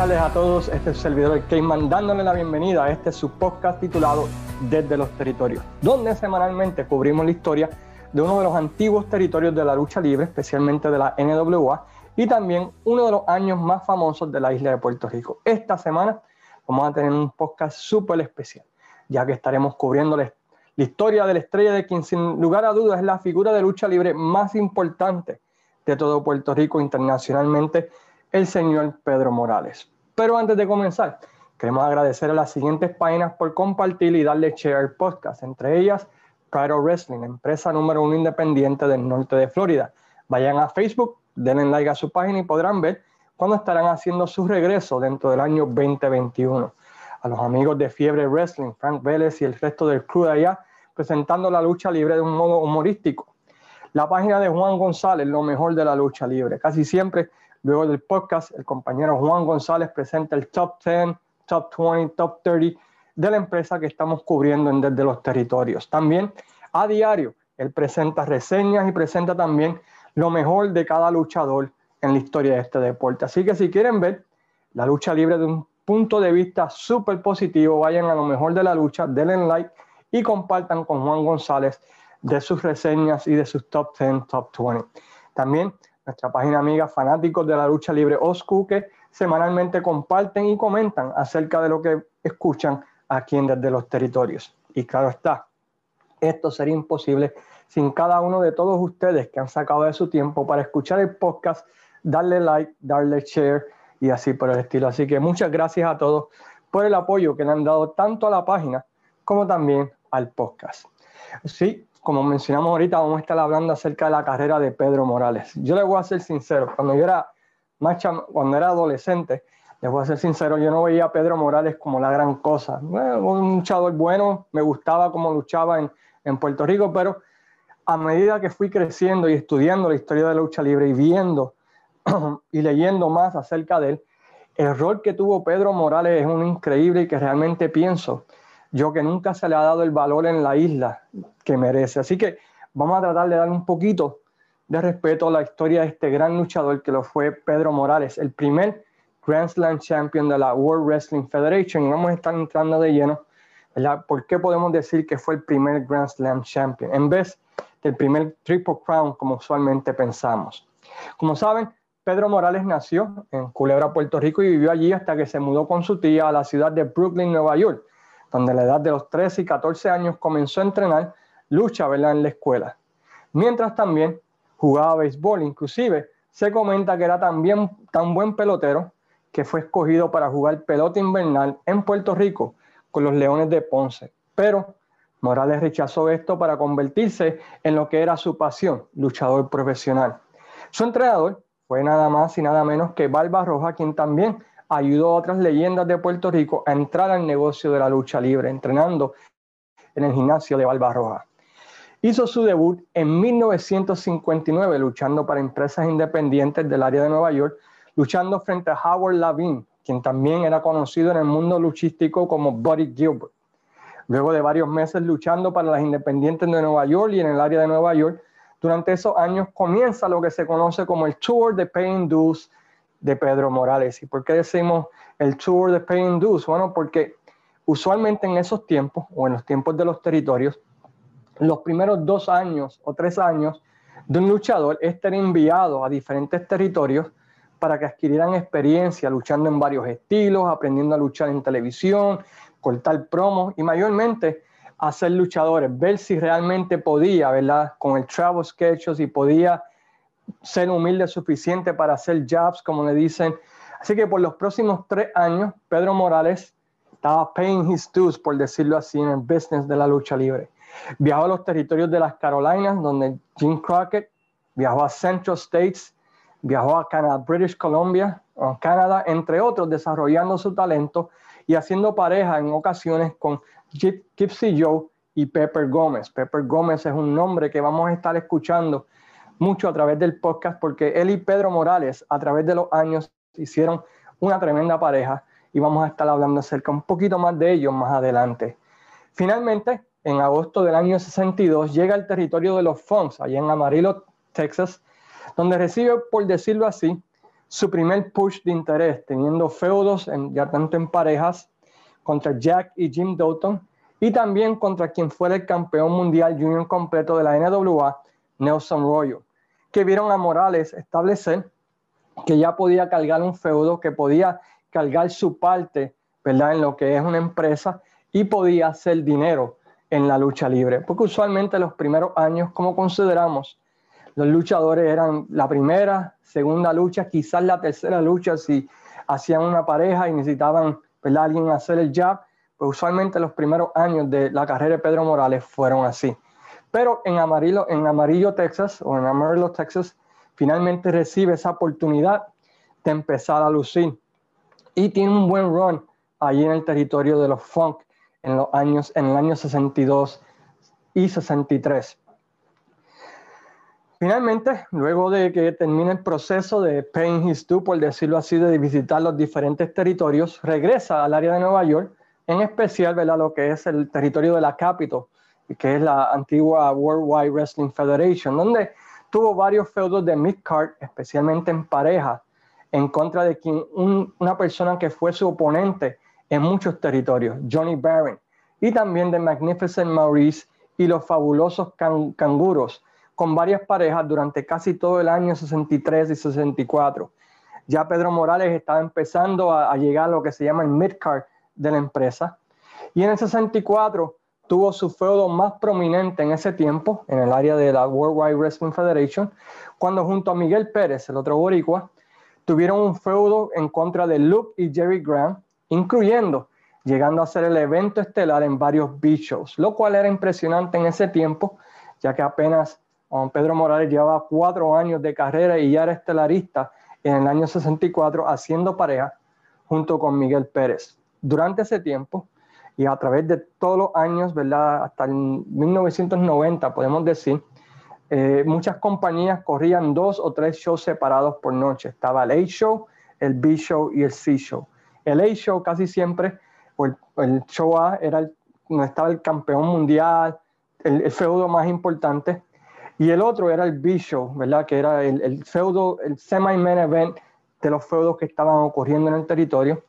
Tardes a todos. Este es el servidor de Cayman dándole la bienvenida a este su podcast titulado Desde los Territorios, donde semanalmente cubrimos la historia de uno de los antiguos territorios de la lucha libre, especialmente de la NWA, y también uno de los años más famosos de la isla de Puerto Rico. Esta semana vamos a tener un podcast súper especial, ya que estaremos cubriendo la, historia de la estrella de quien sin lugar a dudas es la figura de lucha libre más importante de todo Puerto Rico internacionalmente, el señor Pedro Morales. Pero antes de comenzar, queremos agradecer a las siguientes páginas por compartir y darle share al podcast, entre ellas Pride Wrestling, empresa número uno independiente del norte de Florida. Vayan a Facebook, denle like a su página y podrán ver cuándo estarán haciendo su regreso dentro del año 2021. A los amigos de Fiebre Wrestling, Frank Vélez y el resto del crew de allá, presentando la lucha libre de un modo humorístico. La página de Juan González, lo mejor de la lucha libre. Casi siempre, luego del podcast, el compañero Juan González presenta el top 10, top 20, top 30 de la empresa que estamos cubriendo en desde los territorios. También a diario, él presenta reseñas y presenta también lo mejor de cada luchador en la historia de este deporte. Así que si quieren ver la lucha libre de un punto de vista súper positivo, vayan a lo mejor de la lucha, denle like y compartan con Juan González de sus reseñas y de sus top 10, top 20. También nuestra página amiga Fanáticos de la Lucha Libre Oscu, que semanalmente comparten y comentan acerca de lo que escuchan aquí en Desde los Territorios. Y claro está, esto sería imposible sin cada uno de todos ustedes que han sacado de su tiempo para escuchar el podcast, darle like, darle share y así por el estilo. Así que muchas gracias a todos por el apoyo que le han dado tanto a la página como también al podcast. Sí, como mencionamos ahorita, vamos a estar hablando acerca de la carrera de Pedro Morales. Yo le voy a ser sincero, cuando yo era, más cuando era adolescente, les voy a ser sincero, yo no veía a Pedro Morales como la gran cosa. un luchador bueno, me gustaba cómo luchaba en, en Puerto Rico, pero a medida que fui creciendo y estudiando la historia de la lucha libre y viendo y leyendo más acerca de él, el rol que tuvo Pedro Morales es un increíble y que realmente pienso yo que nunca se le ha dado el valor en la isla que merece. Así que vamos a tratar de dar un poquito de respeto a la historia de este gran luchador que lo fue Pedro Morales, el primer Grand Slam Champion de la World Wrestling Federation. Vamos a estar entrando de lleno, ¿verdad? ¿Por qué podemos decir que fue el primer Grand Slam Champion en vez del primer Triple Crown como usualmente pensamos? Como saben, Pedro Morales nació en Culebra, Puerto Rico y vivió allí hasta que se mudó con su tía a la ciudad de Brooklyn, Nueva York, donde a la edad de los 13 y 14 años comenzó a entrenar lucha ¿verdad? en la escuela. Mientras también jugaba béisbol, inclusive se comenta que era también tan buen pelotero que fue escogido para jugar pelota invernal en Puerto Rico con los Leones de Ponce. Pero Morales rechazó esto para convertirse en lo que era su pasión, luchador profesional. Su entrenador fue nada más y nada menos que Barba Roja, quien también ayudó a otras leyendas de Puerto Rico a entrar al negocio de la lucha libre, entrenando en el gimnasio de Barba Roja. Hizo su debut en 1959 luchando para empresas independientes del área de Nueva York luchando frente a Howard Lavin, quien también era conocido en el mundo luchístico como Buddy Gilbert. Luego de varios meses luchando para las independientes de Nueva York y en el área de Nueva York, durante esos años comienza lo que se conoce como el Tour de Paying Dues de Pedro Morales. ¿Y por qué decimos el Tour de Paying Dues? Bueno, porque usualmente en esos tiempos o en los tiempos de los territorios, los primeros dos años o tres años de un luchador es estar enviado a diferentes territorios para que adquirieran experiencia luchando en varios estilos, aprendiendo a luchar en televisión, cortar promos y mayormente a ser luchadores, ver si realmente podía, ¿verdad? Con el travel sketches y podía ser humilde suficiente para hacer jobs, como le dicen. Así que por los próximos tres años, Pedro Morales estaba paying his dues, por decirlo así, en el business de la lucha libre. Viajó a los territorios de las Carolinas, donde Jim Crockett viajó a Central States, Viajó a Canadá, British Columbia, Canadá, entre otros, desarrollando su talento y haciendo pareja en ocasiones con Gypsy Joe y Pepper Gómez. Pepper Gómez es un nombre que vamos a estar escuchando mucho a través del podcast porque él y Pedro Morales a través de los años hicieron una tremenda pareja y vamos a estar hablando acerca un poquito más de ellos más adelante. Finalmente, en agosto del año 62 llega al territorio de los Fonks, allá en Amarillo, Texas, donde recibe, por decirlo así, su primer push de interés, teniendo feudos en, ya tanto en parejas contra Jack y Jim Doughton y también contra quien fuera el campeón mundial junior completo de la NWA, Nelson Royo, que vieron a Morales establecer que ya podía cargar un feudo, que podía cargar su parte, ¿verdad? En lo que es una empresa y podía hacer dinero en la lucha libre. Porque usualmente los primeros años, como consideramos, los luchadores eran la primera, segunda lucha, quizás la tercera lucha si hacían una pareja y necesitaban ¿verdad? alguien hacer el jab. Pues usualmente los primeros años de la carrera de Pedro Morales fueron así. Pero en Amarillo, en Amarillo, Texas, o en Amarillo, Texas, finalmente recibe esa oportunidad de empezar a lucir. Y tiene un buen run allí en el territorio de los Funk en los años, en el año 62 y 63. Finalmente, luego de que termine el proceso de paying his due, por decirlo así, de visitar los diferentes territorios, regresa al área de Nueva York, en especial ¿verdad? lo que es el territorio de la Capitol, que es la antigua World Wide Wrestling Federation, donde tuvo varios feudos de midcard, especialmente en pareja, en contra de quien, una persona que fue su oponente en muchos territorios, Johnny Barron, y también de Magnificent Maurice y los fabulosos canguros, con varias parejas durante casi todo el año 63 y 64. Ya Pedro Morales estaba empezando a, a llegar a lo que se llama el midcard de la empresa. Y en el 64 tuvo su feudo más prominente en ese tiempo, en el área de la World Wide Wrestling Federation, cuando junto a Miguel Pérez, el otro boricua, tuvieron un feudo en contra de Luke y Jerry Graham, incluyendo llegando a ser el evento estelar en varios beat shows, lo cual era impresionante en ese tiempo, ya que apenas um, Pedro Morales llevaba cuatro años de carrera y ya era estelarista en el año 64 haciendo pareja junto con Miguel Pérez. Durante ese tiempo, y a través de todos los años, ¿verdad? Hasta el 1990, podemos decir, eh, muchas compañías corrían dos o tres shows separados por noche. Estaba el A-Show, el B-Show y el C-Show. El A-Show casi siempre, o el, show A, era donde estaba el campeón mundial, el, feudo más importante. Y el otro era el B-Show, ¿verdad? Que era el, el feudo, el semi-main event de los feudos que estaban ocurriendo en el territorio.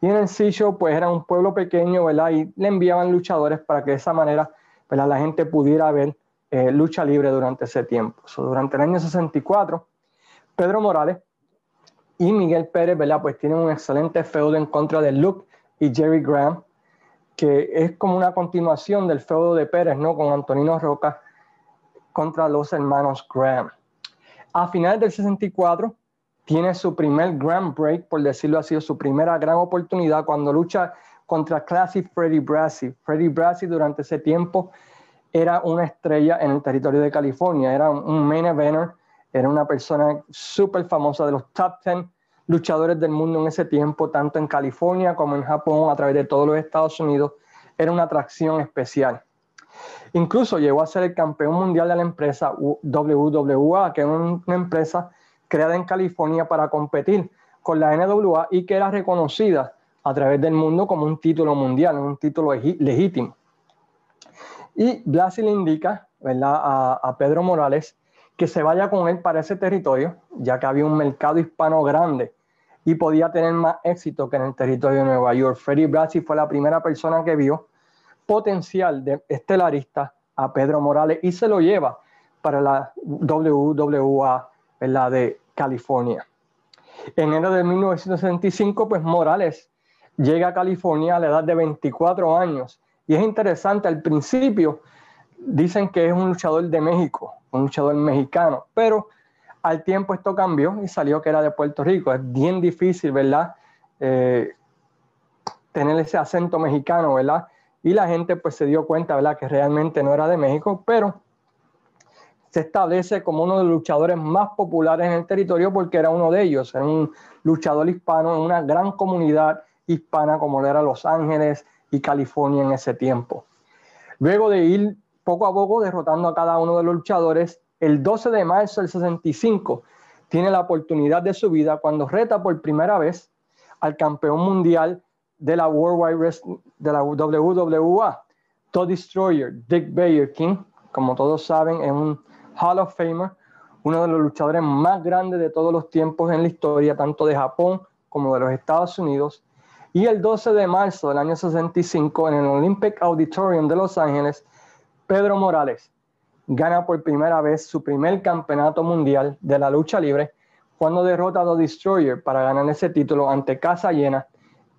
Y en el sitio, pues era un pueblo pequeño, ¿verdad? Y le enviaban luchadores para que de esa manera, ¿verdad? La gente pudiera ver eh, lucha libre durante ese tiempo. durante el año 64, Pedro Morales y Miguel Pérez, ¿verdad? Pues tienen un excelente feudo en contra de Luke y Jerry Graham, que es como una continuación del feudo de Pérez, ¿no? Con Antonino Roca contra los hermanos Graham. A finales del 64, tiene su primer grand break, por decirlo así, su primera gran oportunidad cuando lucha contra Classic Freddy Brassi. Freddy Brassi durante ese tiempo era una estrella en el territorio de California, era un main eventer, era una persona súper famosa de los top 10 luchadores del mundo en ese tiempo, tanto en California como en Japón, a través de todos los Estados Unidos, era una atracción especial. Incluso llegó a ser el campeón mundial de la empresa WWA, que es una empresa creada en California para competir con la NWA y que era reconocida a través del mundo como un título mundial, un título legítimo. Y Blasi le indica ¿verdad? A, Pedro Morales que se vaya con él para ese territorio, ya que había un mercado hispano grande y podía tener más éxito que en el territorio de Nueva York. Freddie Blasi fue la primera persona que vio potencial de estelarista a Pedro Morales y se lo lleva para la WWA la de California. En enero de 1965, pues Morales llega a California a la edad de 24 años. Y es interesante, al principio dicen que es un luchador de México, un luchador mexicano, pero al tiempo esto cambió y salió que era de Puerto Rico. Es bien difícil, ¿verdad? Eh, tener ese acento mexicano, ¿verdad? Y la gente pues se dio cuenta, ¿verdad? Que realmente no era de México, pero se establece como uno de los luchadores más populares en el territorio porque era uno de ellos, era un luchador hispano en una gran comunidad hispana como era Los Ángeles y California en ese tiempo. Luego de ir poco a poco derrotando a cada uno de los luchadores, el 12 de marzo del 65 tiene la oportunidad de su vida cuando reta por primera vez al campeón mundial de la World Wide de la WWA, Todd Destroyer, Dick Bayer King, como todos saben, es un Hall of Famer, uno de los luchadores más grandes de todos los tiempos en la historia, tanto de Japón como de los Estados Unidos. Y el 12 de marzo del año 65, en el Olympic Auditorium de Los Ángeles, Pedro Morales gana por primera vez su primer campeonato mundial de la lucha libre cuando derrota a The Destroyer para ganar ese título ante casa llena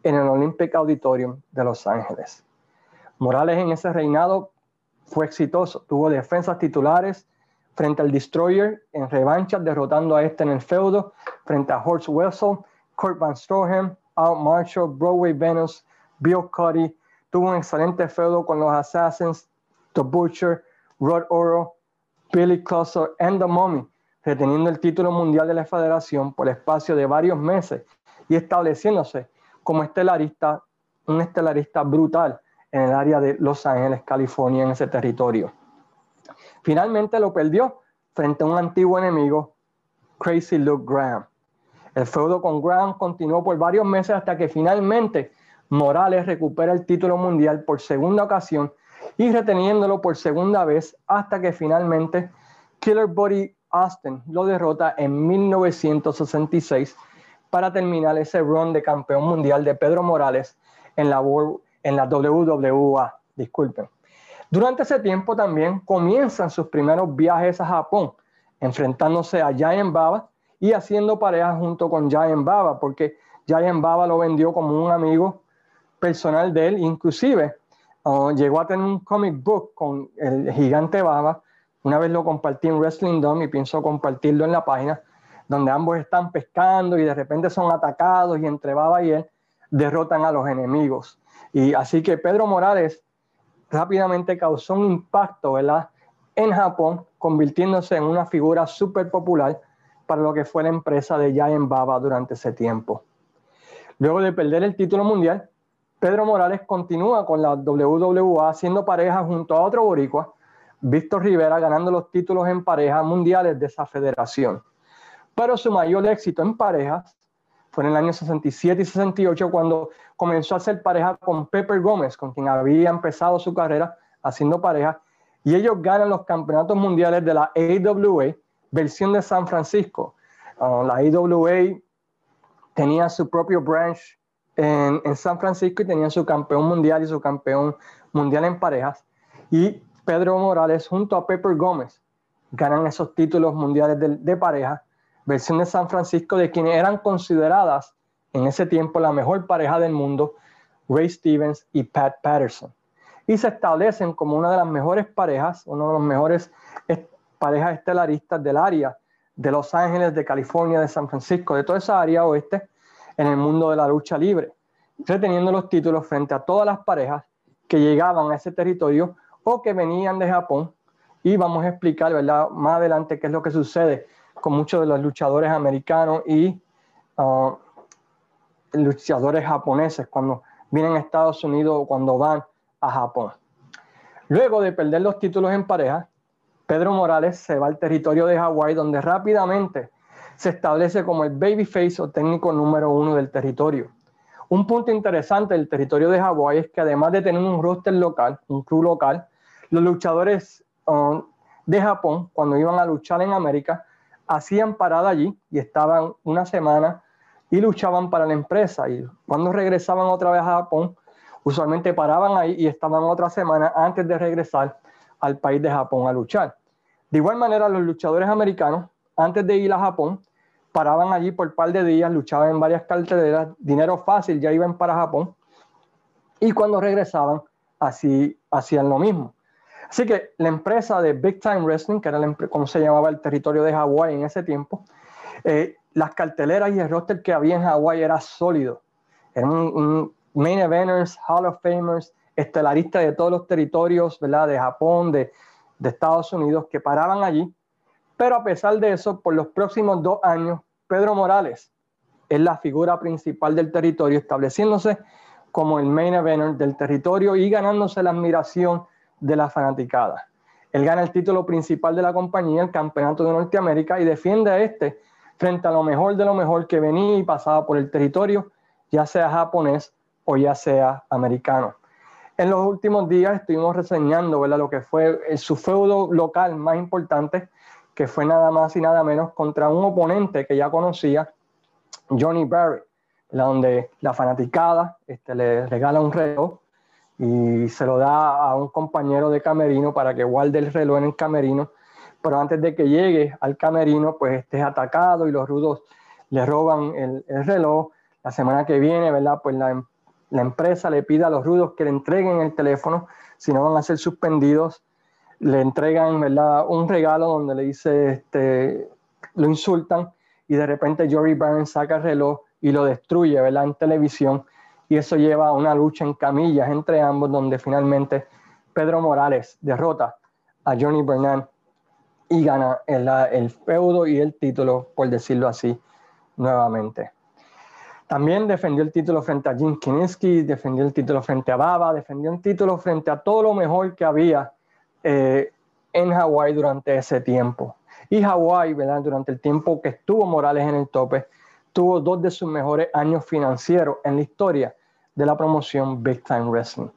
en el Olympic Auditorium de Los Ángeles. Morales en ese reinado fue exitoso, tuvo defensas titulares frente al Destroyer en revancha, derrotando a este en el feudo frente a Horst Wessel, Kurt Van Stroheim, Al Marshall, Broadway Venus, Bill Cuddy. Tuvo un excelente feudo con los Assassins, The Butcher, Rod Oro, Billy Closer and The Mummy, reteniendo el título mundial de la federación por espacio de varios meses y estableciéndose como estelarista, un estelarista brutal en el área de Los Ángeles, California, en ese territorio. Finalmente lo perdió frente a un antiguo enemigo, Crazy Luke Graham. El feudo con Graham continuó por varios meses hasta que finalmente Morales recupera el título mundial por segunda ocasión y reteniéndolo por segunda vez hasta que finalmente Killer Body Austin lo derrota en 1966 para terminar ese run de campeón mundial de Pedro Morales en la, en la WWA. Disculpen. Durante ese tiempo también comienzan sus primeros viajes a Japón, enfrentándose a Giant Baba y haciendo pareja junto con Giant Baba, porque Giant Baba lo vendió como un amigo personal de él, inclusive uh, llegó a tener un comic book con el gigante Baba, una vez lo compartí en Wrestling Dome y pienso compartirlo en la página, donde ambos están pescando y de repente son atacados y entre Baba y él derrotan a los enemigos. Y así que Pedro Morales rápidamente causó un impacto ¿verdad? en Japón, convirtiéndose en una figura súper popular para lo que fue la empresa de Giant Baba durante ese tiempo. Luego de perder el título mundial, Pedro Morales continúa con la WWA haciendo pareja junto a otro boricua, Víctor Rivera, ganando los títulos en pareja mundiales de esa federación. Pero su mayor éxito en parejas fue en el año 67 y 68 cuando comenzó a hacer pareja con Pepper Gómez, con quien había empezado su carrera haciendo pareja, y ellos ganan los campeonatos mundiales de la AWA, versión de San Francisco. Uh, la AWA tenía su propio branch en, en, San Francisco y tenía su campeón mundial y su campeón mundial en parejas. Y Pedro Morales junto a Pepper Gómez ganan esos títulos mundiales de, de pareja versión de San Francisco, de quienes eran consideradas en ese tiempo la mejor pareja del mundo, Ray Stevens y Pat Patterson. Y se establecen como una de las mejores parejas, uno de los mejores parejas estelaristas del área de Los Ángeles, de California, de San Francisco, de toda esa área oeste en el mundo de la lucha libre, reteniendo los títulos frente a todas las parejas que llegaban a ese territorio o que venían de Japón. Y vamos a explicar, ¿verdad? Más adelante qué es lo que sucede con muchos de los luchadores americanos y uh, luchadores japoneses cuando vienen a Estados Unidos o cuando van a Japón. Luego de perder los títulos en pareja, Pedro Morales se va al territorio de Hawái, donde rápidamente se establece como el babyface o técnico número uno del territorio. Un punto interesante del territorio de Hawái es que además de tener un roster local, un club local, los luchadores uh, de Japón, cuando iban a luchar en América, hacían parada allí y estaban una semana y luchaban para la empresa. Y cuando regresaban otra vez a Japón, usualmente paraban ahí y estaban otra semana antes de regresar al país de Japón a luchar. De igual manera, los luchadores americanos, antes de ir a Japón, paraban allí por un par de días, luchaban en varias carteleras, dinero fácil, ya iban para Japón. Y cuando regresaban, así hacían lo mismo. Así que la empresa de Big Time Wrestling, que era como se llamaba el territorio de Hawái en ese tiempo, eh, las carteleras y el roster que había en Hawái era sólido. Eran un, main eventers, Hall of Famers, estelaristas de todos los territorios, ¿verdad? De Japón, de, de Estados Unidos, que paraban allí. Pero a pesar de eso, por los próximos dos años, Pedro Morales es la figura principal del territorio, estableciéndose como el main eventer del territorio y ganándose la admiración de la fanaticada. Él gana el título principal de la compañía, el Campeonato de Norteamérica, y defiende a este frente a lo mejor de lo mejor que venía y pasaba por el territorio, ya sea japonés o ya sea americano. En los últimos días estuvimos reseñando ¿verdad? lo que fue su feudo local más importante, que fue nada más y nada menos contra un oponente que ya conocía, Johnny Barrett, donde la fanaticada este, le regala un reloj y se lo da a un compañero de camerino para que guarde el reloj en el camerino, pero antes de que llegue al camerino, pues esté atacado y los rudos le roban el, reloj. La semana que viene, ¿verdad? Pues la, empresa le pide a los rudos que le entreguen el teléfono, si no van a ser suspendidos. Le entregan, ¿verdad? Un regalo donde le dice, este, lo insultan y de repente Jory Barnes saca el reloj y lo destruye, ¿verdad? En televisión y eso lleva a una lucha en camillas entre ambos, donde finalmente Pedro Morales derrota a Johnny Bernal y gana el, el feudo y el título, por decirlo así, nuevamente. También defendió el título frente a Jim Kiniski, defendió el título frente a Baba, defendió el título frente a todo lo mejor que había eh, en Hawái durante ese tiempo. Y Hawái, ¿verdad? durante el tiempo que estuvo Morales en el tope, tuvo dos de sus mejores años financieros en la historia de la promoción Big Time Wrestling.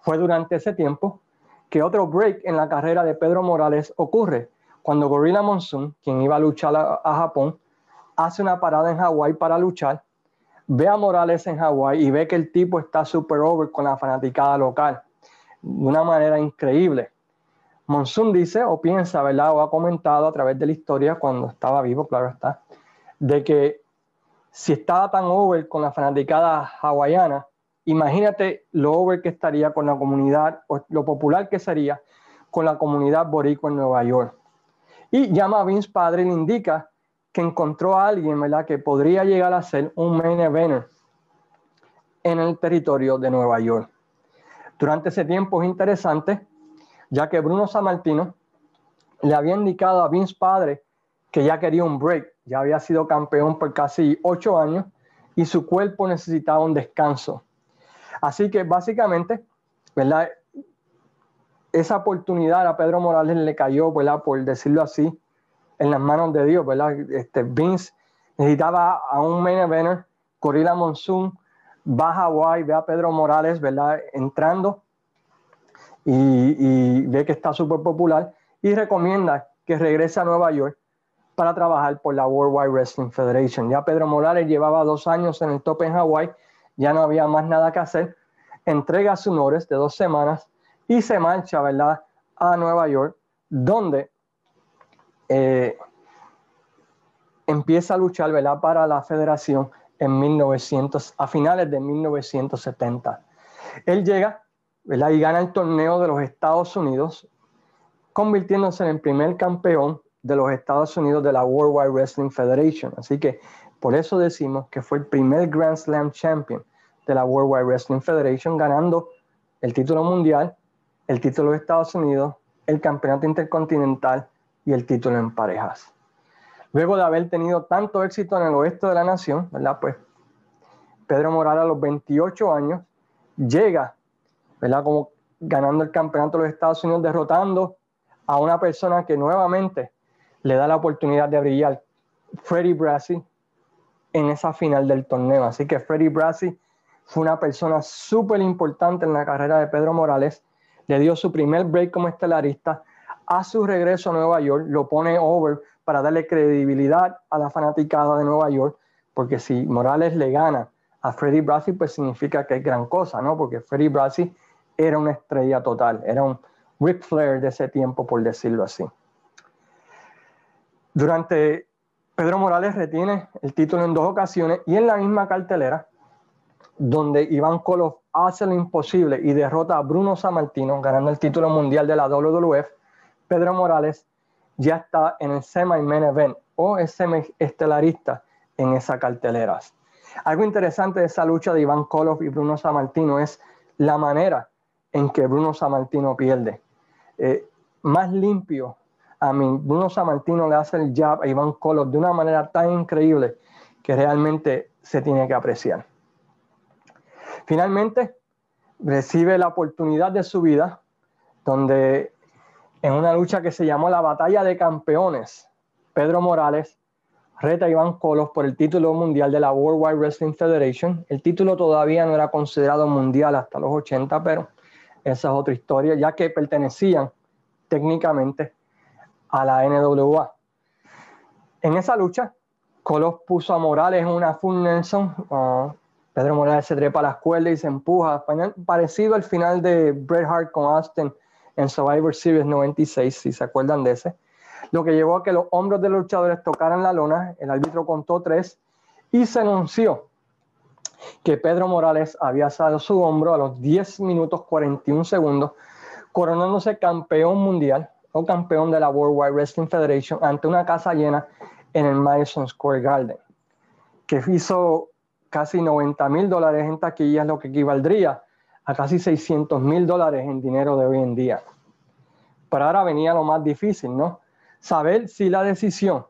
Fue durante ese tiempo que otro break en la carrera de Pedro Morales ocurre cuando Gorilla Monsoon, quien iba a luchar a, Japón, hace una parada en Hawái para luchar, ve a Morales en Hawái y ve que el tipo está super over con la fanaticada local de una manera increíble. Monsoon dice o piensa, ¿verdad? O ha comentado a través de la historia cuando estaba vivo, claro está, de que si estaba tan over con la fanaticada hawaiana, imagínate lo over que estaría con la comunidad, o lo popular que sería con la comunidad boricua en Nueva York. Y llama a Vince Padre y le indica que encontró a alguien, ¿verdad?, que podría llegar a ser un main eventer en el territorio de Nueva York. Durante ese tiempo es interesante, ya que Bruno Sammartino le había indicado a Vince Padre que ya quería un break, ya había sido campeón por casi ocho años y su cuerpo necesitaba un descanso. Así que básicamente, ¿verdad? Esa oportunidad a Pedro Morales le cayó, ¿verdad? Por decirlo así, en las manos de Dios, ¿verdad? Este, Vince necesitaba a un main eventer, Corilla Monsoon, va a Hawaii, ve a Pedro Morales, ¿verdad? Entrando y, y ve que está súper popular y recomienda que regrese a Nueva York para trabajar por la World Wide Wrestling Federation. Ya Pedro Morales llevaba dos años en el top en Hawái, ya no había más nada que hacer. Entrega sus honores de dos semanas y se marcha, ¿verdad?, a Nueva York, donde eh, empieza a luchar, ¿verdad?, para la federación en 1900, a finales de 1970. Él llega, ¿verdad?, y gana el torneo de los Estados Unidos, convirtiéndose en el primer campeón de los Estados Unidos de la World Wide Wrestling Federation. Así que por eso decimos que fue el primer Grand Slam Champion de la World Wide Wrestling Federation, ganando el título mundial, el título de Estados Unidos, el campeonato intercontinental y el título en parejas. Luego de haber tenido tanto éxito en el oeste de la nación. Pues Pedro Morales a los 28 años llega, ¿verdad? Como ganando el campeonato de los Estados Unidos, derrotando a una persona que nuevamente le da la oportunidad de brillar Freddy Brassi en esa final del torneo. Así que Freddy Brassi fue una persona súper importante en la carrera de Pedro Morales. Le dio su primer break como estelarista. A su regreso a Nueva York lo pone over para darle credibilidad a la fanaticada de Nueva York, porque si Morales le gana a Freddy Brassi, pues significa que es gran cosa, ¿no? Porque Freddy Brassi era una estrella total, era un Ric Flair de ese tiempo, por decirlo así. Durante Pedro Morales retiene el título en dos ocasiones y en la misma cartelera, donde Iván Koloff hace lo imposible y derrota a Bruno Sammartino, ganando el título mundial de la WWF, Pedro Morales ya está en el semi-main event o es semi-estelarista en esa cartelera. Algo interesante de esa lucha de Iván Koloff y Bruno Sammartino es la manera en que Bruno Sammartino pierde. Eh, más limpio a mí, Bruno Sammartino le hace el jab a Iván Color de una manera tan increíble que realmente se tiene que apreciar. Finalmente, recibe la oportunidad de su vida, donde en una lucha que se llamó la Batalla de Campeones, Pedro Morales reta a Iván Colos por el título mundial de la World Wide Wrestling Federation. El título todavía no era considerado mundial hasta los 80, pero esa es otra historia, ya que pertenecían técnicamente a la NWA. En esa lucha, Colos puso a Morales en una full Nelson. Pedro Morales se trepa a la escuela y se empuja, parecido al final de Bret Hart con Austin en Survivor Series 96, si se acuerdan de ese. Lo que llevó a que los hombros de los luchadores tocaran la lona, el árbitro contó tres y se anunció que Pedro Morales había asado su hombro a los 10 minutos 41 segundos, coronándose campeón mundial campeón de la World Wide Wrestling Federation ante una casa llena en el Madison Square Garden, que hizo casi 90 mil dólares en taquillas, lo que equivaldría a casi 600 mil dólares en dinero de hoy en día. Pero ahora venía lo más difícil, ¿no? Saber si la decisión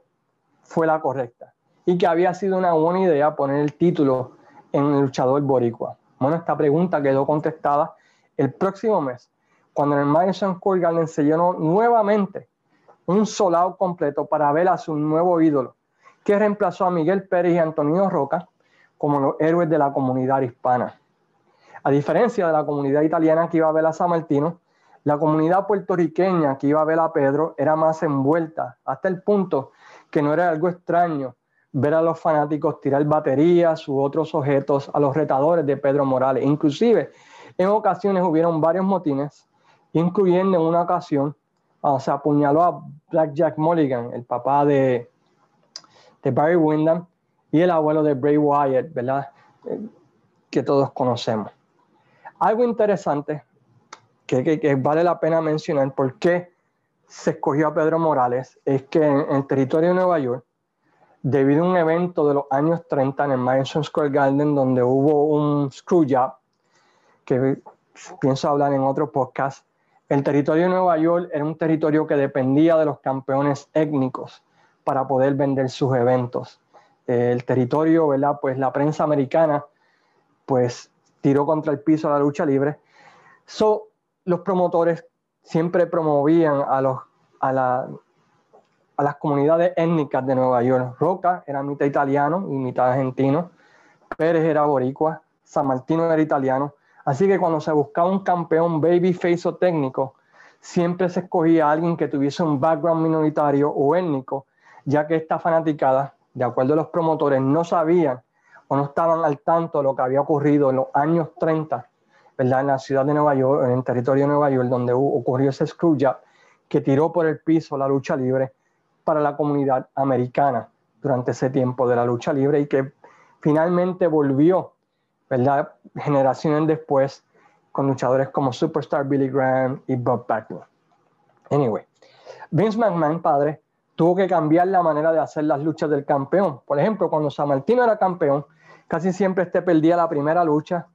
fue la correcta y que había sido una buena idea poner el título en el luchador boricua. Bueno, esta pregunta quedó contestada el próximo mes, cuando en el Madison Square Garden se llenó nuevamente un solado completo para ver a su nuevo ídolo, que reemplazó a Miguel Pérez y Antonio Roca como los héroes de la comunidad hispana. A diferencia de la comunidad italiana que iba a ver a San Martino, la comunidad puertorriqueña que iba a ver a Pedro era más envuelta, hasta el punto que no era algo extraño ver a los fanáticos tirar baterías u otros objetos a los retadores de Pedro Morales. Inclusive, en ocasiones hubieron varios motines, incluyendo en una ocasión, ah, se apuñaló a Black Jack Mulligan, el papá de, de Barry Windham, y el abuelo de Bray Wyatt, ¿verdad? Eh, que todos conocemos. Algo interesante que, que, vale la pena mencionar por qué se escogió a Pedro Morales es que en el territorio de Nueva York debido a un evento de los años 30 en el Madison Square Garden donde hubo un screw job, que pienso hablar en otro podcast, el territorio de Nueva York era un territorio que dependía de los campeones étnicos para poder vender sus eventos. El territorio, ¿verdad? Pues la prensa americana, pues tiró contra el piso la lucha libre. So, los promotores siempre promovían a, los, a la a las comunidades étnicas de Nueva York. Roca era mitad italiano y mitad argentino, Pérez era boricua, San Martino era italiano. Así que cuando se buscaba un campeón babyface o técnico, siempre se escogía a alguien que tuviese un background minoritario o étnico, ya que esta fanaticada, de acuerdo a los promotores, no sabían o no estaban al tanto de lo que había ocurrido en los años 30, ¿verdad? en la ciudad de Nueva York, en el territorio de Nueva York, donde ocurrió ese screwjob que tiró por el piso la lucha libre para la comunidad americana durante ese tiempo de la lucha libre y que finalmente volvió, ¿verdad? Generaciones después con luchadores como Superstar Billy Graham y Bob Backlund. Anyway, Vince McMahon, padre, tuvo que cambiar la manera de hacer las luchas del campeón. Por ejemplo, cuando San Martino era campeón, casi siempre este perdía la primera lucha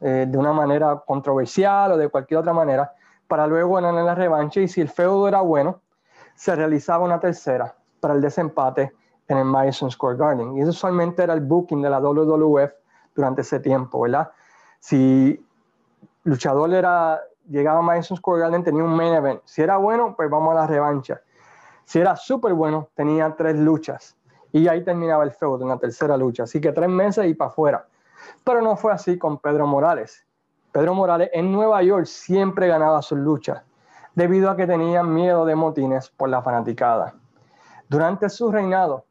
eh, de una manera controversial o de cualquier otra manera, para luego ganar la revancha. Y si el feudo era bueno, se realizaba una tercera para el desempate en el Madison Square Garden. Y eso usualmente era el booking de la WWF durante ese tiempo, ¿verdad? Si luchador era, llegaba a Madison Square Garden, tenía un main event. Si era bueno, pues vamos a la revancha. Si era súper bueno, tenía tres luchas. Y ahí terminaba el feudo en la tercera lucha. Así que tres meses y para afuera. Pero no fue así con Pedro Morales. Pedro Morales en Nueva York siempre ganaba sus luchas debido a que tenían miedo de motines por la fanaticada. Durante su reinado,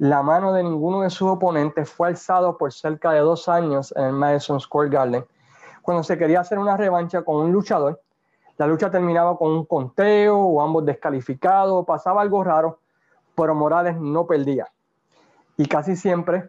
la mano de ninguno de sus oponentes fue alzado por cerca de dos años en el Madison Square Garden. Cuando se quería hacer una revancha con un luchador, la lucha terminaba con un conteo o ambos descalificados, pasaba algo raro, pero Morales no perdía. Y casi siempre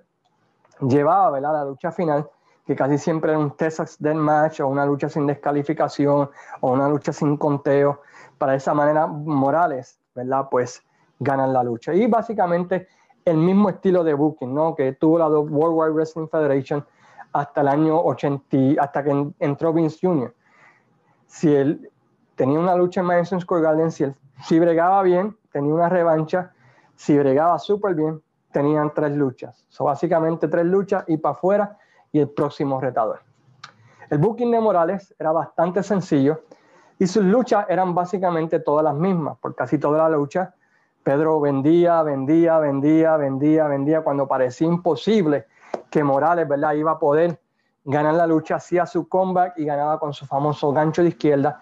llevaba la lucha final, que casi siempre era un Texas Death Match o una lucha sin descalificación o una lucha sin conteo. Para esa manera, Morales, ¿verdad? Pues ganan la lucha. Y básicamente el mismo estilo de booking, ¿no? Que tuvo la World Wide Wrestling Federation hasta el año 80, hasta que entró Vince Jr. Si él tenía una lucha en Madison Square Garden, si, él, si bregaba bien, tenía una revancha, si bregaba súper bien, tenían tres luchas. Son básicamente tres luchas y para afuera y el próximo retador. El booking de Morales era bastante sencillo y sus luchas eran básicamente todas las mismas, por casi toda la lucha. Pedro vendía, vendía, vendía, vendía, vendía, cuando parecía imposible que Morales ¿verdad? iba a poder ganar la lucha, hacía su comeback y ganaba con su famoso gancho de izquierda,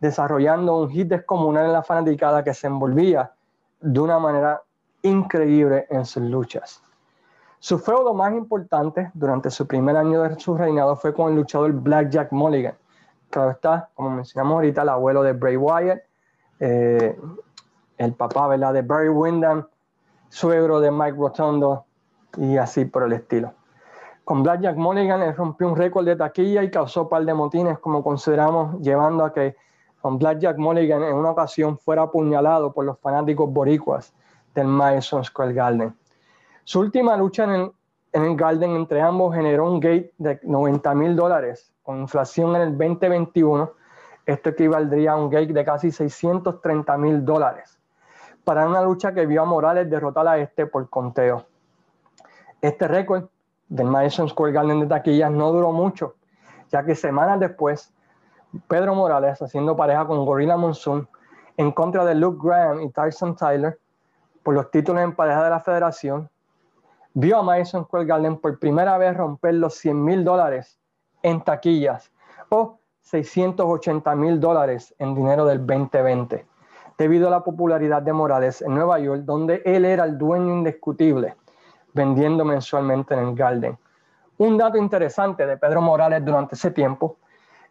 desarrollando un hit descomunal en la fanaticada que se envolvía de una manera increíble en sus luchas. Su feudo más importante durante su primer año de su reinado fue con el luchador Blackjack Mulligan. Claro está, como mencionamos ahorita, el abuelo de Bray Wyatt, eh, el papá ¿verdad? de Barry Windham, suegro de Mike Rotondo y así por el estilo. Con Blackjack Mulligan rompió un récord de taquilla y causó un par de motines, como consideramos, llevando a que con Blackjack Mulligan en una ocasión fuera apuñalado por los fanáticos boricuas del Madison Square Garden. Su última lucha en el, en el Garden entre ambos generó un gate de 90 mil dólares. Con inflación en el 2021, esto equivaldría a un gate de casi 630 mil dólares para una lucha que vio a Morales derrotar a este por conteo. Este récord del Madison Square Garden de taquillas no duró mucho, ya que semanas después, Pedro Morales, haciendo pareja con Gorilla Monsoon, en contra de Luke Graham y Tyson Tyler, por los títulos en pareja de la federación, vio a Madison Square Garden por primera vez romper los 100 mil dólares en taquillas o 680 mil dólares en dinero del 2020, debido a la popularidad de Morales en Nueva York, donde él era el dueño indiscutible vendiendo mensualmente en el Garden. Un dato interesante de Pedro Morales durante ese tiempo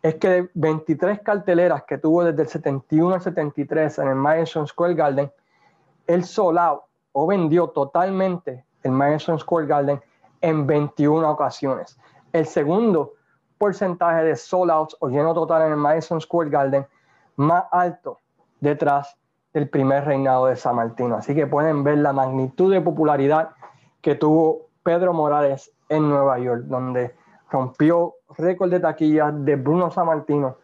es que de 23 carteleras que tuvo desde el 71 al 73 en el Madison Square Garden, él sold o vendió totalmente el Madison Square Garden en 21 ocasiones. El segundo porcentaje de sold o lleno total en el Madison Square Garden más alto detrás del primer reinado de San Martino. Así que pueden ver la magnitud de popularidad que tuvo Pedro Morales en Nueva York, donde rompió récord de taquilla de Bruno Sammartino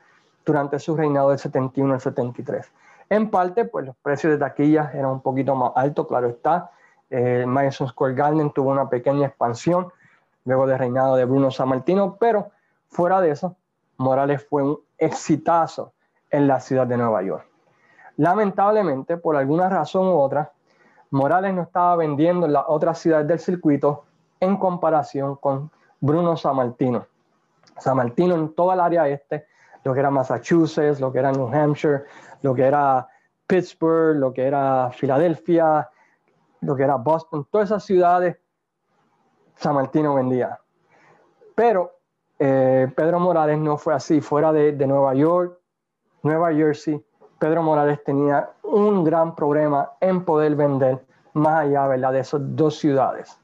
durante su reinado del 71 al 73. En parte, pues los precios de taquillas eran un poquito más altos, claro está. Eh, Madison Square Garden tuvo una pequeña expansión luego del reinado de Bruno Sammartino, pero fuera de eso, Morales fue un exitazo en la ciudad de Nueva York. Lamentablemente, por alguna razón u otra, Morales no estaba vendiendo en las otras ciudades del circuito en comparación con Bruno Sammartino. Sammartino en toda el área este, lo que era Massachusetts, lo que era New Hampshire, lo que era Pittsburgh, lo que era Filadelfia, lo que era Boston, todas esas ciudades, Sammartino vendía. Pero eh, Pedro Morales no fue así, fuera de, de Nueva York, Nueva Jersey, Pedro Morales tenía un gran problema en poder vender más allá ¿verdad? de esas dos ciudades.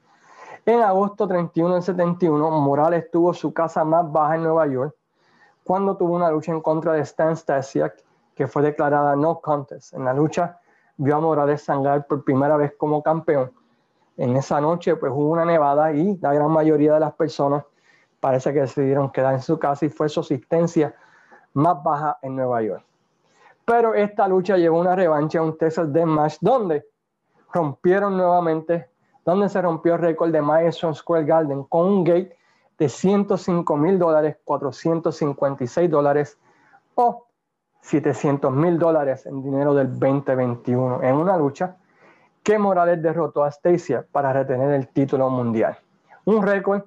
En agosto 31 del 71, Morales tuvo su casa más baja en Nueva York cuando tuvo una lucha en contra de Stan Stasiak, que fue declarada no contest. En la lucha vio a Morales sangrar por primera vez como campeón. En esa noche pues hubo una nevada y la gran mayoría de las personas parece que decidieron quedar en su casa y fue su asistencia más baja en Nueva York. Pero esta lucha llevó una revancha, un Texas Deathmatch, donde rompieron nuevamente, donde se rompió el récord de Madison Square Garden con un gate de 105 mil dólares, 456 dólares o 700 mil dólares en dinero del 2021 en una lucha que Morales derrotó a Stacia para retener el título mundial. Un récord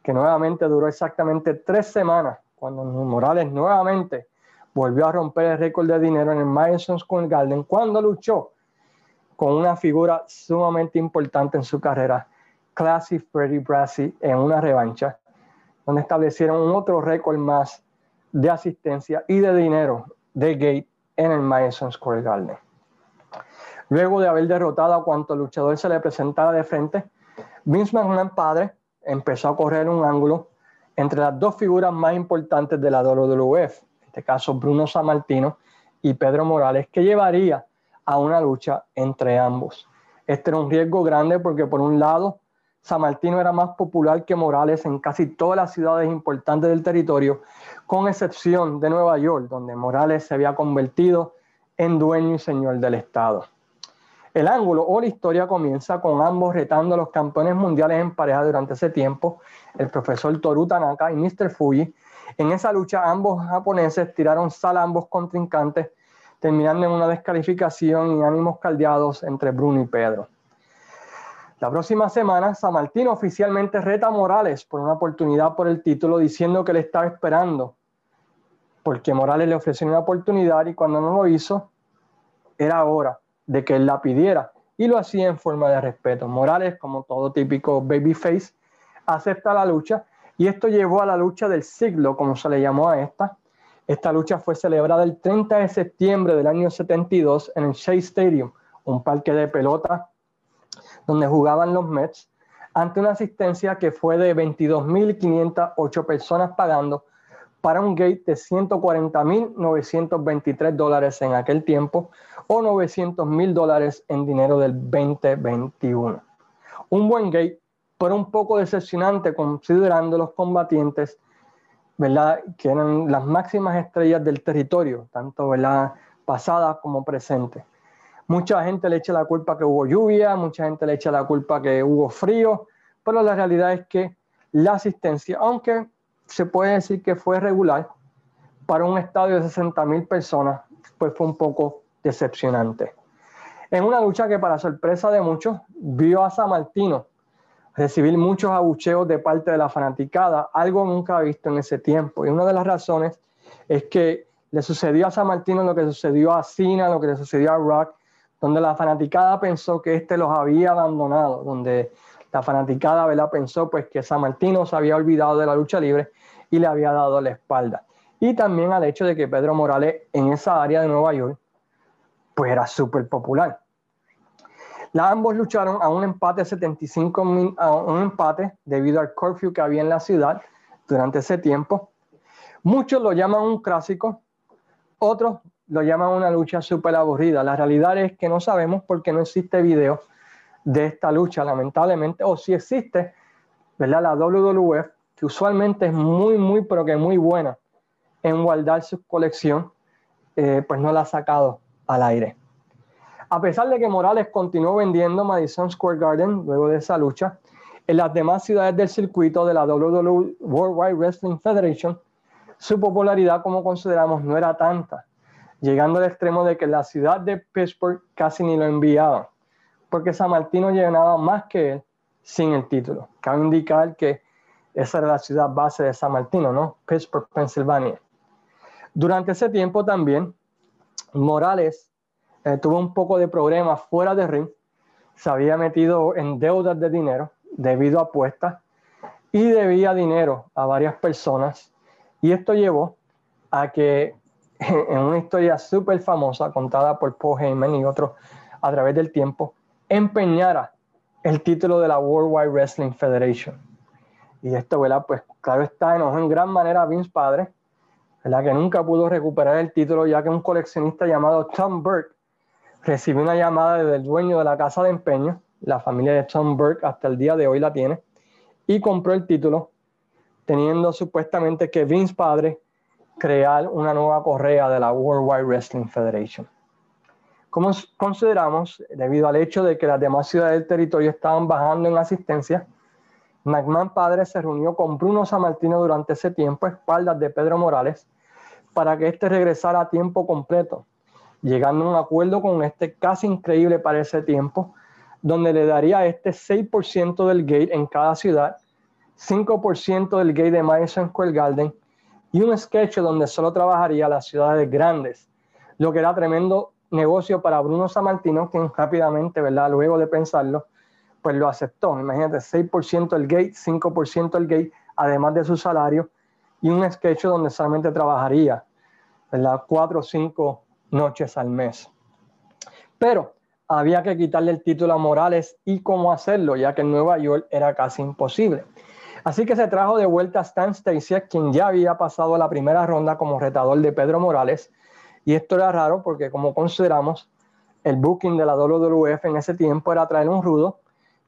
que nuevamente duró exactamente tres semanas cuando Morales nuevamente volvió a romper el récord de dinero en el Madison Square Garden cuando luchó con una figura sumamente importante en su carrera, Classy Freddie Brassi, en una revancha, donde establecieron otro récord más de asistencia y de dinero de Gate en el Madison Square Garden. Luego de haber derrotado a cuanto luchador se le presentara de frente, Vince McMahon padre empezó a correr un ángulo entre las dos figuras más importantes de la WWF, este caso Bruno Sammartino y Pedro Morales, que llevaría a una lucha entre ambos. Este era un riesgo grande porque por un lado, Sammartino era más popular que Morales en casi todas las ciudades importantes del territorio, con excepción de Nueva York, donde Morales se había convertido en dueño y señor del Estado. El ángulo o la historia comienza con ambos retando a los campeones mundiales en pareja durante ese tiempo, el profesor Toru Tanaka y Mr. Fuji, en esa lucha, ambos japoneses tiraron sal a ambos contrincantes, terminando en una descalificación y ánimos caldeados entre Bruno y Pedro. La próxima semana, San Martín oficialmente reta a Morales por una oportunidad por el título, diciendo que le estaba esperando, porque Morales le ofreció una oportunidad y cuando no lo hizo, era hora de que él la pidiera y lo hacía en forma de respeto. Morales, como todo típico babyface, acepta la lucha y esto llevó a la lucha del siglo, como se le llamó a esta. Esta lucha fue celebrada el 30 de septiembre del año 72 en el Shea Stadium, un parque de pelota donde jugaban los Mets, ante una asistencia que fue de 22.508 personas pagando para un gate de 140.923 dólares en aquel tiempo o 900.000 dólares en dinero del 2021. Un buen gate, pero un poco decepcionante considerando los combatientes, ¿verdad? Que eran las máximas estrellas del territorio, tanto, ¿verdad? Pasadas como presentes. Mucha gente le echa la culpa que hubo lluvia, mucha gente le echa la culpa que hubo frío, pero la realidad es que la asistencia, aunque se puede decir que fue regular, para un estadio de 60 mil personas, pues fue un poco decepcionante. En una lucha que para sorpresa de muchos, vio a San Martino recibir muchos abucheos de parte de la fanaticada, algo nunca visto en ese tiempo. Y una de las razones es que le sucedió a San Martino lo que sucedió a Cena, lo que le sucedió a Rock, donde la fanaticada pensó que este los había abandonado, donde la fanaticada ¿verdad? pensó pues que San Martino se había olvidado de la lucha libre y le había dado la espalda. Y también al hecho de que Pedro Morales en esa área de Nueva York pues era súper popular. Ambos lucharon a un empate 75 a un empate debido al curfew que había en la ciudad durante ese tiempo. Muchos lo llaman un clásico, otros lo llaman una lucha súper aburrida. La realidad es que no sabemos porque no existe video de esta lucha, lamentablemente, o si existe, ¿verdad? La WWF, que usualmente es muy, muy, pero que muy buena en guardar su colección, eh, pues no la ha sacado al aire. A pesar de que Morales continuó vendiendo Madison Square Garden luego de esa lucha, en las demás ciudades del circuito de la WWE World Wide Wrestling Federation, su popularidad, como consideramos, no era tanta llegando al extremo de que la ciudad de Pittsburgh casi ni lo enviaba, porque San Martino llenaba más que él sin el título. Cabe indicar que esa era la ciudad base de San Martino, ¿no? Pittsburgh, Pennsylvania. Durante ese tiempo también, Morales eh, tuvo un poco de problemas fuera de ring, se había metido en deudas de dinero debido a apuestas y debía dinero a varias personas y esto llevó a que en una historia súper famosa contada por Paul Heyman y otros a través del tiempo, empeñara el título de la World Wide Wrestling Federation. Y esto, ¿verdad? Pues claro está, enojó en gran manera a Vince Padre, ¿verdad? Que nunca pudo recuperar el título ya que un coleccionista llamado Tom Burke recibió una llamada del dueño de la casa de empeño, la familia de Burke hasta el día de hoy la tiene, y compró el título teniendo supuestamente que Vince Padre crear una nueva correa de la World Wide Wrestling Federation. Como consideramos, debido al hecho de que las demás ciudades del territorio estaban bajando en asistencia, McMahon padre se reunió con Bruno Sammartino durante ese tiempo, a espaldas de Pedro Morales, para que éste regresara a tiempo completo, llegando a un acuerdo con este casi increíble para ese tiempo, donde le daría este 6% del gate en cada ciudad, 5% del gate de Madison Square Garden y un sketch donde solo trabajaría las ciudades grandes, lo que era tremendo negocio para Bruno Sammartino, quien rápidamente, ¿verdad? Luego de pensarlo, pues lo aceptó. Imagínate, 6% el gate, 5% el gate, además de su salario, y un sketch donde solamente trabajaría, ¿verdad? Cuatro o cinco noches al mes. Pero había que quitarle el título a Morales y cómo hacerlo, ya que en Nueva York era casi imposible. Así que se trajo de vuelta a Stan Stasiak, quien ya había pasado la primera ronda como retador de Pedro Morales. Y esto era raro porque, como consideramos, el booking de la WWF en ese tiempo era traer un rudo,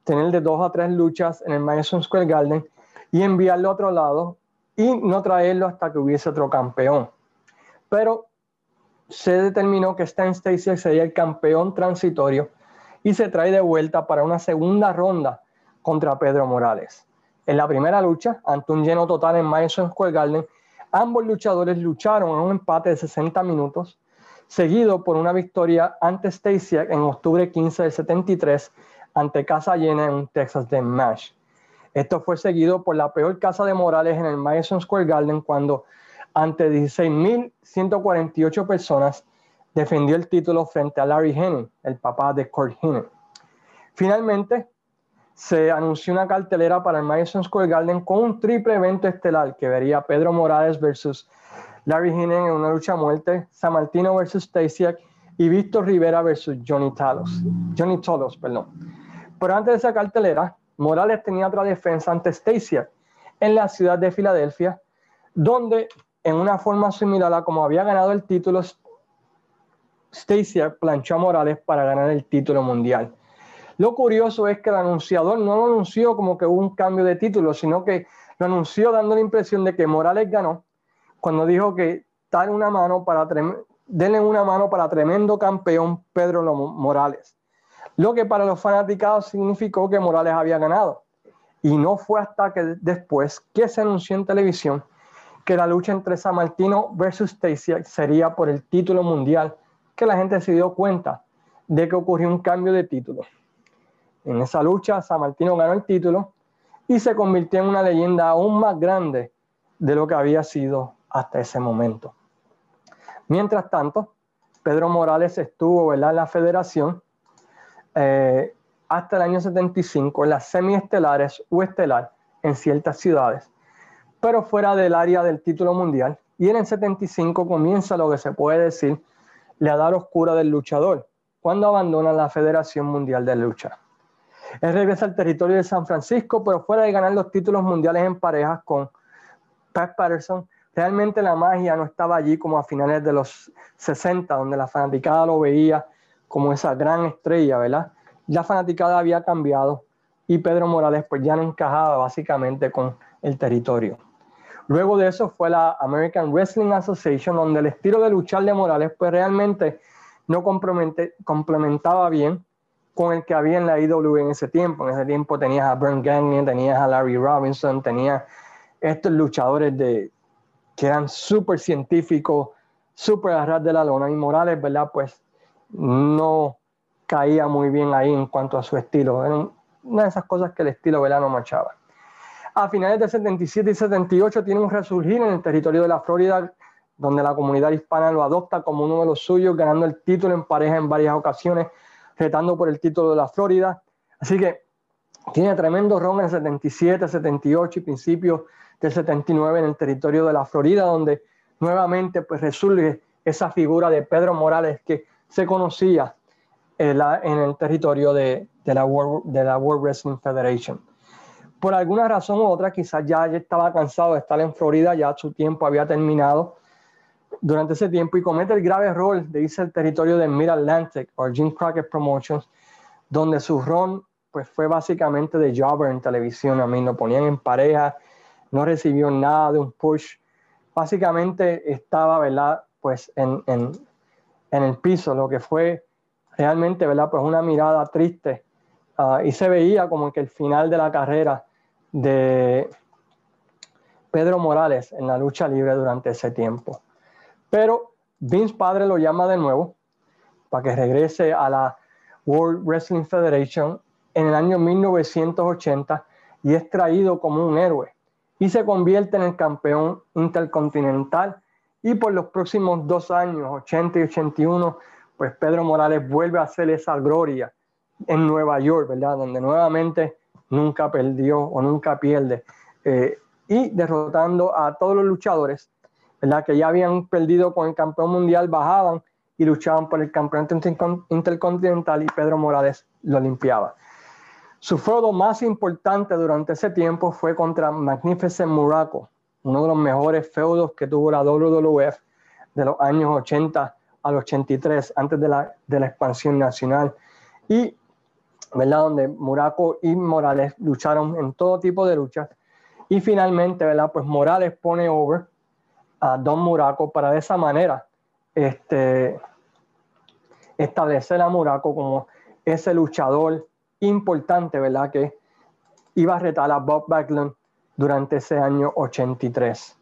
tener de dos a tres luchas en el Madison Square Garden y enviarlo a otro lado y no traerlo hasta que hubiese otro campeón. Pero se determinó que Stan Stasiak sería el campeón transitorio y se trae de vuelta para una segunda ronda contra Pedro Morales. En la primera lucha, ante un lleno total en Madison Square Garden, ambos luchadores lucharon en un empate de 60 minutos, seguido por una victoria ante Stasiak en octubre 15 del 73 ante casa llena en un Texas Death Match. Esto fue seguido por la peor casa de Morales en el Madison Square Garden cuando ante 16.148 personas defendió el título frente a Larry Henning, el papá de Kurt Henning. Finalmente, se anunció una cartelera para el Madison Square Garden con un triple evento estelar que vería Pedro Morales versus Larry Henning en una lucha a muerte, San Martino versus Stasiak y Víctor Rivera versus Johnny Talos. Johnny Tolos, perdón. Pero antes de esa cartelera, Morales tenía otra defensa ante Stasiak en la ciudad de Filadelfia, donde en una forma similar a como había ganado el título, Stasiak planchó a Morales para ganar el título mundial. Lo curioso es que el anunciador no lo anunció como que hubo un cambio de título, sino que lo anunció dando la impresión de que Morales ganó cuando dijo que dar una mano para denle una mano para tremendo campeón Pedro Morales. Lo que para los fanáticos significó que Morales había ganado. Y no fue hasta que después que se anunció en televisión que la lucha entre San Martino versus Stacy sería por el título mundial, que la gente se dio cuenta de que ocurrió un cambio de título. En esa lucha, San Martino ganó el título y se convirtió en una leyenda aún más grande de lo que había sido hasta ese momento. Mientras tanto, Pedro Morales estuvo en la federación eh, hasta el año 75 en las semiestelares o estelar en ciertas ciudades, pero fuera del área del título mundial. Y en el 75 comienza lo que se puede decir la edad oscura del luchador, cuando abandona la Federación Mundial de Lucha. Él regresa al territorio de San Francisco, pero fuera de ganar los títulos mundiales en parejas con Pat Patterson, realmente la magia no estaba allí como a finales de los 60, donde la fanaticada lo veía como esa gran estrella, ¿verdad? La fanaticada había cambiado y Pedro Morales pues ya no encajaba básicamente con el territorio. Luego de eso fue la American Wrestling Association, donde el estilo de luchar de Morales pues realmente no complementaba bien con el que había en la IW en ese tiempo. En ese tiempo tenías a Brent Gagne, tenías a Larry Robinson, tenías estos luchadores de, que eran súper científicos, súper a de la lona. Y Morales, ¿verdad? Pues no caía muy bien ahí en cuanto a su estilo. Era una de esas cosas que el estilo, ¿verdad? No marchaba. A finales de 77 y 78 tiene un resurgir en el territorio de la Florida, donde la comunidad hispana lo adopta como uno de los suyos, ganando el título en pareja en varias ocasiones retando por el título de la Florida. Así que tiene tremendo ron en el 77, 78 y principios del 79 en el territorio de la Florida, donde nuevamente pues resurge esa figura de Pedro Morales que se conocía en, el territorio de, la World, de la World Wrestling Federation. Por alguna razón u otra, quizás ya, estaba cansado de estar en Florida, ya su tiempo había terminado durante ese tiempo y comete el grave error de irse al territorio de Mid Atlantic o Jim Crockett Promotions, donde su ron pues, fue básicamente de jobber en televisión. A mí lo ponían en pareja, no recibió nada de un push. Básicamente estaba, ¿verdad? Pues en, en, en el piso, lo que fue realmente, ¿verdad? Pues una mirada triste. Ah, y se veía como que el final de la carrera de Pedro Morales en la lucha libre durante ese tiempo. Pero Vince padre lo llama de nuevo para que regrese a la World Wrestling Federation en el año 1980 y es traído como un héroe y se convierte en el campeón intercontinental y por los próximos dos años, 80 y 81, pues Pedro Morales vuelve a hacer esa gloria en Nueva York, ¿verdad? Donde nuevamente nunca perdió o nunca pierde. Eh, y derrotando a todos los luchadores que ya habían perdido con el campeón mundial, bajaban y luchaban por el campeonato intercontinental y Pedro Morales lo limpiaba. Su feudo más importante durante ese tiempo fue contra Magnificent Muraco, uno de los mejores feudos que tuvo la WWF de los años 80 al 83, antes de la, de la expansión nacional. Y, ¿verdad? Donde Muraco y Morales lucharon en todo tipo de luchas. Y finalmente, ¿verdad? Pues Morales pone over a Don Muraco para de esa manera este, establecer a Muraco como ese luchador importante, ¿verdad? Que iba a retar a Bob Backlund durante ese año 83.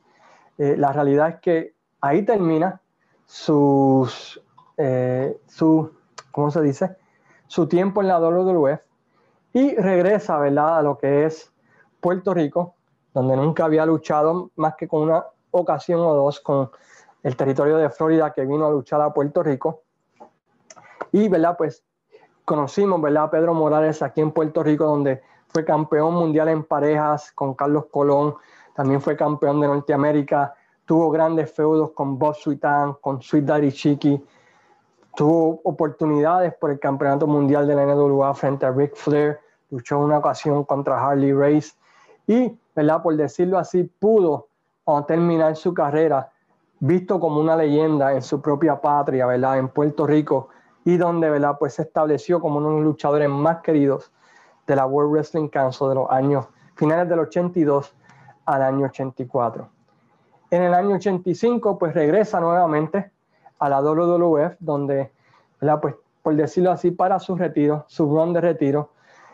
Eh, la realidad es que ahí termina sus, eh, su, ¿cómo se dice? Su tiempo en la WWF y regresa, ¿verdad? A lo que es Puerto Rico, donde nunca había luchado más que con una ocasión o dos con el territorio de Florida que vino a luchar a Puerto Rico. Y, ¿verdad? Pues conocimos, ¿verdad? A Pedro Morales aquí en Puerto Rico, donde fue campeón mundial en parejas con Carlos Colón, también fue campeón de Norteamérica, tuvo grandes feudos con Bob Suitan, con Sweet Daddy Chiqui, tuvo oportunidades por el campeonato mundial de la NWA frente a Ric Flair, luchó una ocasión contra Harley Race y, ¿verdad? Por decirlo así, pudo terminar su carrera visto como una leyenda en su propia patria, ¿verdad? En Puerto Rico y donde, ¿verdad? Pues se estableció como uno de los luchadores más queridos de la World Wrestling Council de los años finales del 82 al año 84. En el año 85, pues regresa nuevamente a la WWF, donde, ¿verdad? Pues por decirlo así, para su retiro, su run de retiro,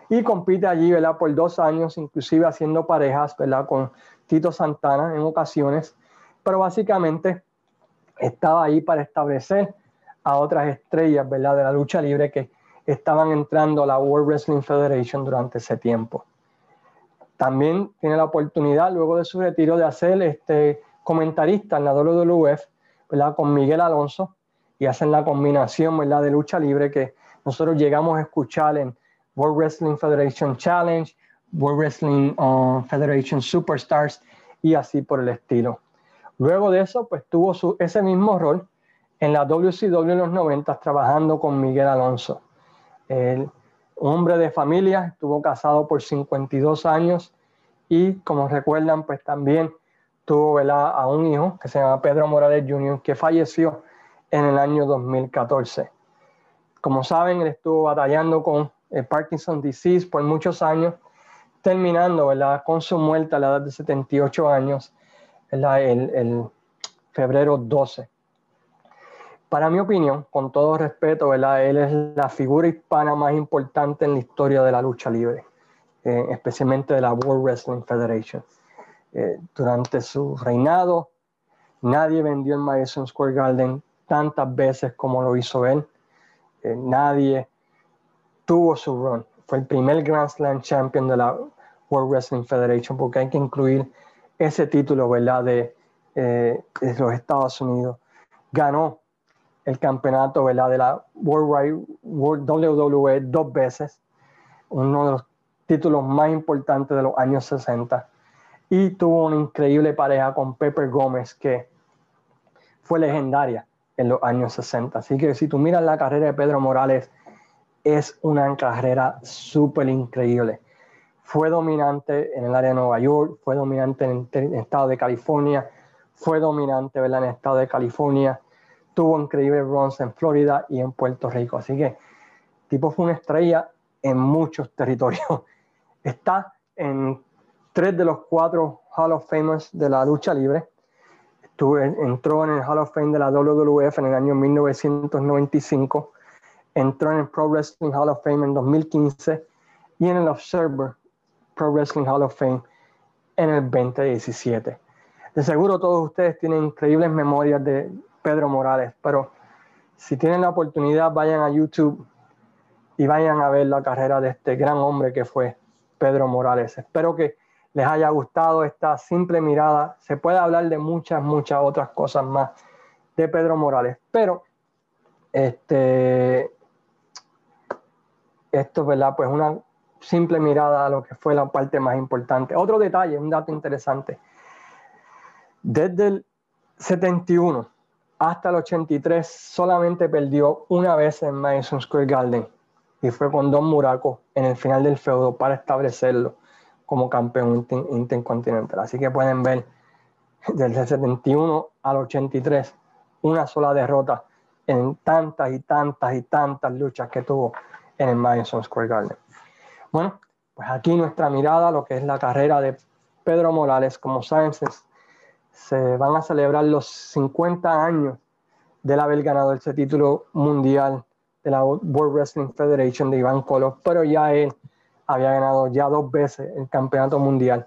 y compite allí, ¿verdad? Por dos años, inclusive haciendo parejas, ¿verdad? Con Tito Santana en ocasiones, pero básicamente estaba ahí para establecer a otras estrellas, ¿verdad? De la lucha libre que estaban entrando a la World Wrestling Federation durante ese tiempo. También tiene la oportunidad, luego de su retiro, de hacer este comentarista en la WWF, ¿verdad? Con Miguel Alonso, y hacen la combinación, ¿verdad? De lucha libre que nosotros llegamos a escuchar en World Wrestling Federation Challenge, World Wrestling uh, Federation Superstars y así por el estilo. Luego de eso, pues tuvo su, ese mismo rol en la WCW en los 90 trabajando con Miguel Alonso. El hombre de familia, estuvo casado por 52 años y como recuerdan, pues también tuvo a un hijo que se llama Pedro Morales Jr., que falleció en el año 2014. Como saben, él estuvo batallando con el Parkinson disease por muchos años, terminando ¿verdad? con su muerte a la edad de 78 años, El, el febrero 12 para mi opinión, con todo respeto, ¿verdad? él es la figura hispana más importante en la historia de la lucha libre, eh, especialmente de la World Wrestling Federation. Eh, durante su reinado, nadie vendió el Madison Square Garden tantas veces como lo hizo él. Eh, nadie tuvo su run. Fue el primer Grand Slam champion de la World Wrestling Federation, porque hay que incluir ese título, ¿verdad? De, de los Estados Unidos. Ganó el campeonato de la World, World WWE dos veces, uno de los títulos más importantes de los años 60, y tuvo una increíble pareja con Pepper Gómez que fue legendaria en los años 60. Así que si tú miras la carrera de Pedro Morales, es una carrera súper increíble. Fue dominante en el área de Nueva York, fue dominante en el, estado de California, fue dominante en el estado de California, tuvo increíbles runs en Florida y en Puerto Rico. Así que tipo fue una estrella en muchos territorios. Está en tres de los cuatro Hall of Famers de la lucha libre. entró en el Hall of Fame de la WWF en el año 1995. Entró en el Pro Wrestling Hall of Fame en 2015 y en el Observer Pro Wrestling Hall of Fame en el 2017. De seguro todos ustedes tienen increíbles memorias de Pedro Morales, pero si tienen la oportunidad, vayan a YouTube y vayan a ver la carrera de este gran hombre que fue Pedro Morales. Espero que les haya gustado esta simple mirada. Se puede hablar de muchas, muchas otras cosas más de Pedro Morales, pero este, esto es verdad, pues una simple mirada a lo que fue la parte más importante. Otro detalle, un dato interesante. Desde el 71 hasta el 83 solamente perdió una vez en Madison Square Garden y fue con Don Muraco en el final del feudo para establecerlo como campeón intercontinental. Así que pueden ver desde el 71 al 83 una sola derrota en tantas y tantas y tantas luchas que tuvo en el Madison Square Garden. Bueno, pues aquí nuestra mirada lo que es la carrera de Pedro Morales. Como saben, se van a celebrar los 50 años del haber ganado ese título mundial de la World Wrestling Federation de Iván Colo, pero ya él había ganado ya dos veces el campeonato mundial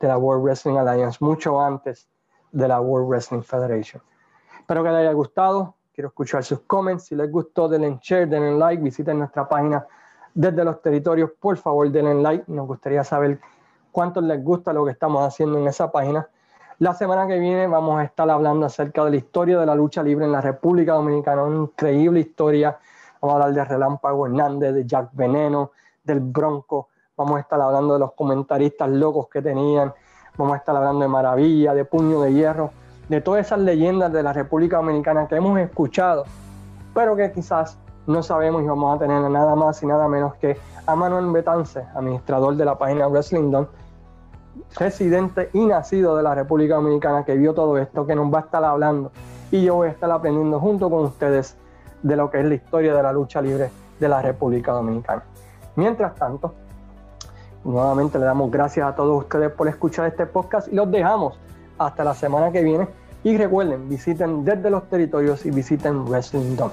de la World Wrestling Alliance, mucho antes de la World Wrestling Federation. Espero que les haya gustado, quiero escuchar sus comments, si les gustó denle share, denle like, visiten nuestra página desde los territorios, por favor denle like, nos gustaría saber cuánto les gusta lo que estamos haciendo en esa página. La semana que viene vamos a estar hablando acerca de la historia de la lucha libre en la República Dominicana, una increíble historia. Vamos a hablar de Relámpago Hernández, de Jack Veneno, del Bronco. Vamos a estar hablando de los comentaristas locos que tenían. Vamos a estar hablando de Maravilla, de Puño de Hierro, de todas esas leyendas de la República Dominicana que hemos escuchado, pero que quizás no sabemos y vamos a tener nada más y nada menos que a Manuel Betance, administrador de la página Wrestling Dome, residente y nacido de la República Dominicana que vio todo esto, que nos va a estar hablando y yo voy a estar aprendiendo junto con ustedes de lo que es la historia de la lucha libre de la República Dominicana. Mientras tanto, nuevamente le damos gracias a todos ustedes por escuchar este podcast y los dejamos hasta la semana que viene. Y recuerden, visiten desde los territorios y visiten Wrestling Dome.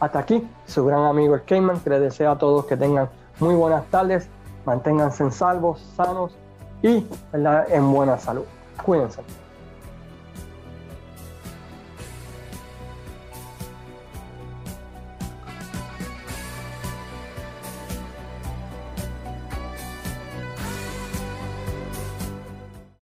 Hasta aquí, su gran amigo el Cayman, que les desea a todos que tengan muy buenas tardes, manténganse en salvos, sanos y en buena salud. Cuídense.